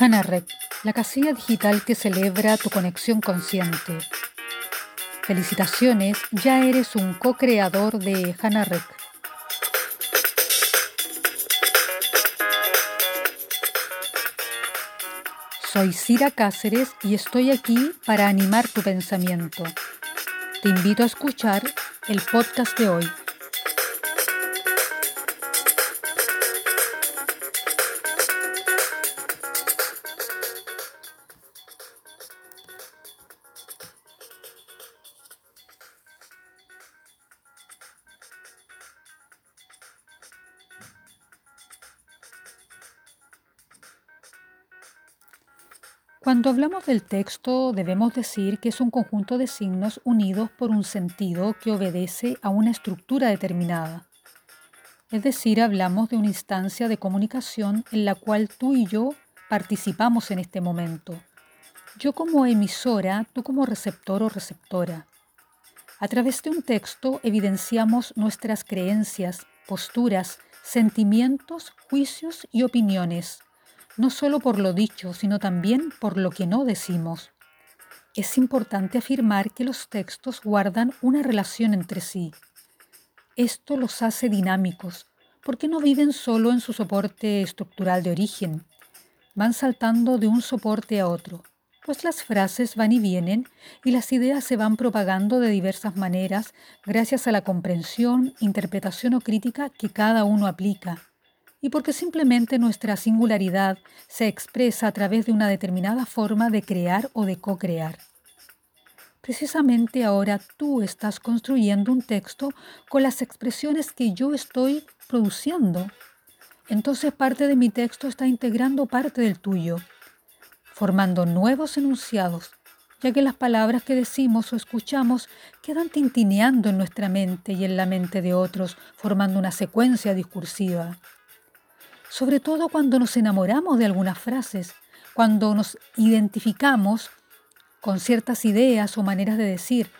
HANAREC, la casilla digital que celebra tu conexión consciente. Felicitaciones, ya eres un co-creador de HANAREC. Soy Cira Cáceres y estoy aquí para animar tu pensamiento. Te invito a escuchar el podcast de hoy. Cuando hablamos del texto debemos decir que es un conjunto de signos unidos por un sentido que obedece a una estructura determinada. Es decir, hablamos de una instancia de comunicación en la cual tú y yo participamos en este momento. Yo como emisora, tú como receptor o receptora. A través de un texto evidenciamos nuestras creencias, posturas, sentimientos, juicios y opiniones no solo por lo dicho, sino también por lo que no decimos. Es importante afirmar que los textos guardan una relación entre sí. Esto los hace dinámicos, porque no viven solo en su soporte estructural de origen, van saltando de un soporte a otro, pues las frases van y vienen y las ideas se van propagando de diversas maneras gracias a la comprensión, interpretación o crítica que cada uno aplica y porque simplemente nuestra singularidad se expresa a través de una determinada forma de crear o de co-crear. Precisamente ahora tú estás construyendo un texto con las expresiones que yo estoy produciendo. Entonces parte de mi texto está integrando parte del tuyo, formando nuevos enunciados, ya que las palabras que decimos o escuchamos quedan tintineando en nuestra mente y en la mente de otros, formando una secuencia discursiva sobre todo cuando nos enamoramos de algunas frases, cuando nos identificamos con ciertas ideas o maneras de decir.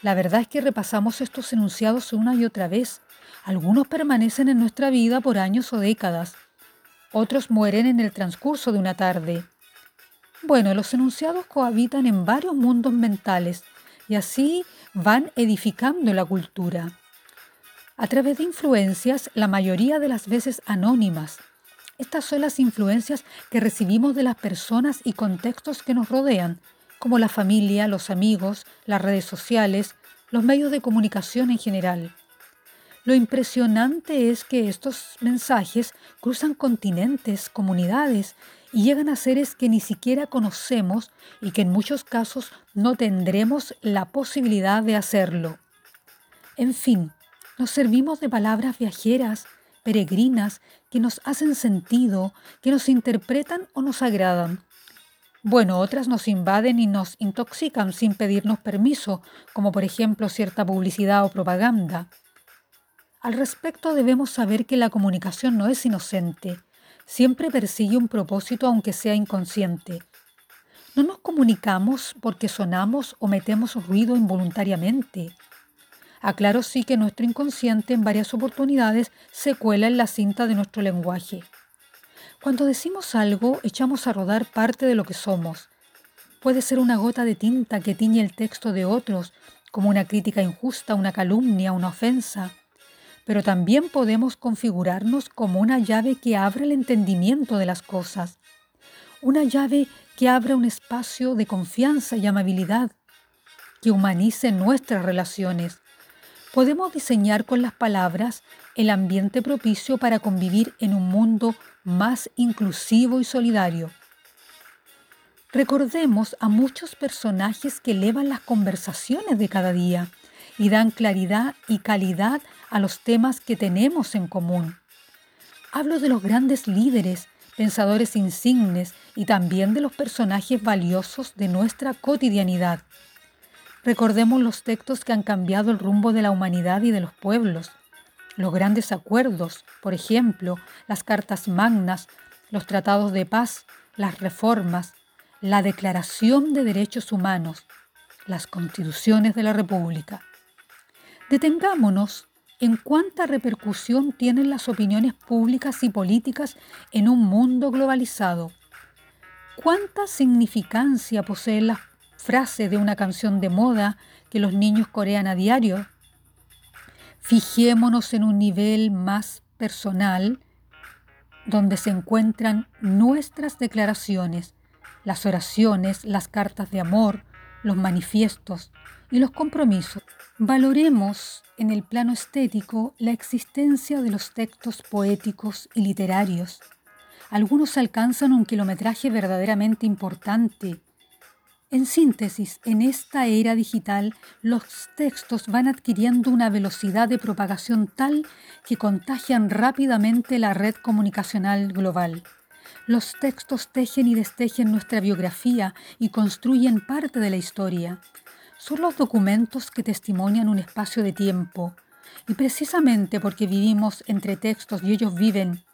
La verdad es que repasamos estos enunciados una y otra vez. Algunos permanecen en nuestra vida por años o décadas. Otros mueren en el transcurso de una tarde. Bueno, los enunciados cohabitan en varios mundos mentales y así van edificando la cultura a través de influencias, la mayoría de las veces anónimas. Estas son las influencias que recibimos de las personas y contextos que nos rodean, como la familia, los amigos, las redes sociales, los medios de comunicación en general. Lo impresionante es que estos mensajes cruzan continentes, comunidades y llegan a seres que ni siquiera conocemos y que en muchos casos no tendremos la posibilidad de hacerlo. En fin, nos servimos de palabras viajeras, peregrinas, que nos hacen sentido, que nos interpretan o nos agradan. Bueno, otras nos invaden y nos intoxican sin pedirnos permiso, como por ejemplo cierta publicidad o propaganda. Al respecto debemos saber que la comunicación no es inocente, siempre persigue un propósito aunque sea inconsciente. No nos comunicamos porque sonamos o metemos ruido involuntariamente. Aclaro sí que nuestro inconsciente en varias oportunidades se cuela en la cinta de nuestro lenguaje. Cuando decimos algo, echamos a rodar parte de lo que somos. Puede ser una gota de tinta que tiñe el texto de otros, como una crítica injusta, una calumnia, una ofensa. Pero también podemos configurarnos como una llave que abre el entendimiento de las cosas. Una llave que abre un espacio de confianza y amabilidad, que humanice nuestras relaciones, podemos diseñar con las palabras el ambiente propicio para convivir en un mundo más inclusivo y solidario. Recordemos a muchos personajes que elevan las conversaciones de cada día y dan claridad y calidad a los temas que tenemos en común. Hablo de los grandes líderes, pensadores insignes y también de los personajes valiosos de nuestra cotidianidad. Recordemos los textos que han cambiado el rumbo de la humanidad y de los pueblos. Los grandes acuerdos, por ejemplo, las cartas magnas, los tratados de paz, las reformas, la Declaración de Derechos Humanos, las constituciones de la República. Detengámonos en cuánta repercusión tienen las opiniones públicas y políticas en un mundo globalizado. ¿Cuánta significancia posee la frase de una canción de moda que los niños corean a diario? Fijémonos en un nivel más personal donde se encuentran nuestras declaraciones, las oraciones, las cartas de amor, los manifiestos y los compromisos. Valoremos en el plano estético la existencia de los textos poéticos y literarios. Algunos alcanzan un kilometraje verdaderamente importante en síntesis, en esta era digital, los textos van adquiriendo una velocidad de propagación tal que contagian rápidamente la red comunicacional global. Los textos tejen y destejen nuestra biografía y construyen parte de la historia. Son los documentos que testimonian un espacio de tiempo. Y precisamente porque vivimos entre textos y ellos viven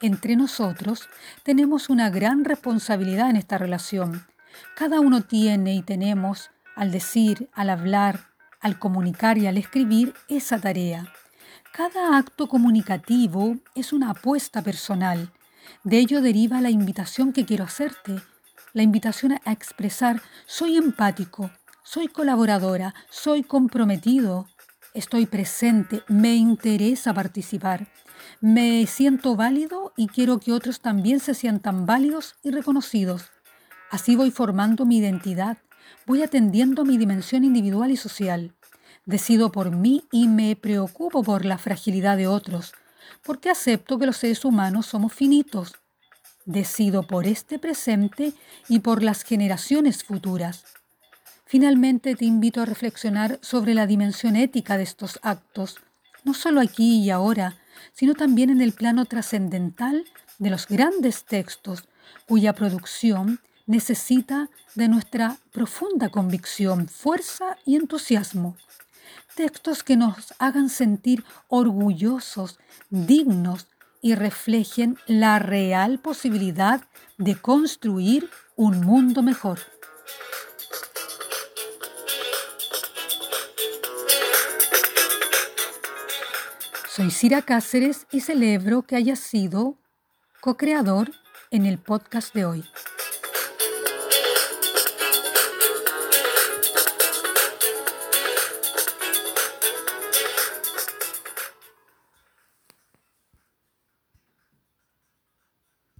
entre nosotros, tenemos una gran responsabilidad en esta relación cada uno tiene y tenemos, al decir, al hablar, al comunicar y al escribir, esa tarea. Cada acto comunicativo es una apuesta personal. De ello deriva la invitación que quiero hacerte, la invitación a expresar soy empático, soy colaboradora, soy comprometido, estoy presente, me interesa participar, me siento válido y quiero que otros también se sientan válidos y reconocidos. Así voy formando mi identidad, voy atendiendo mi dimensión individual y social. Decido por mí y me preocupo por la fragilidad de otros, porque acepto que los seres humanos somos finitos. Decido por este presente y por las generaciones futuras. Finalmente te invito a reflexionar sobre la dimensión ética de estos actos, no solo aquí y ahora, sino también en el plano trascendental de los grandes textos, cuya producción necesita de nuestra profunda convicción, fuerza y entusiasmo. Textos que nos hagan sentir orgullosos, dignos y reflejen la real posibilidad de construir un mundo mejor. Soy Cira Cáceres y celebro que hayas sido co-creador en el podcast de hoy.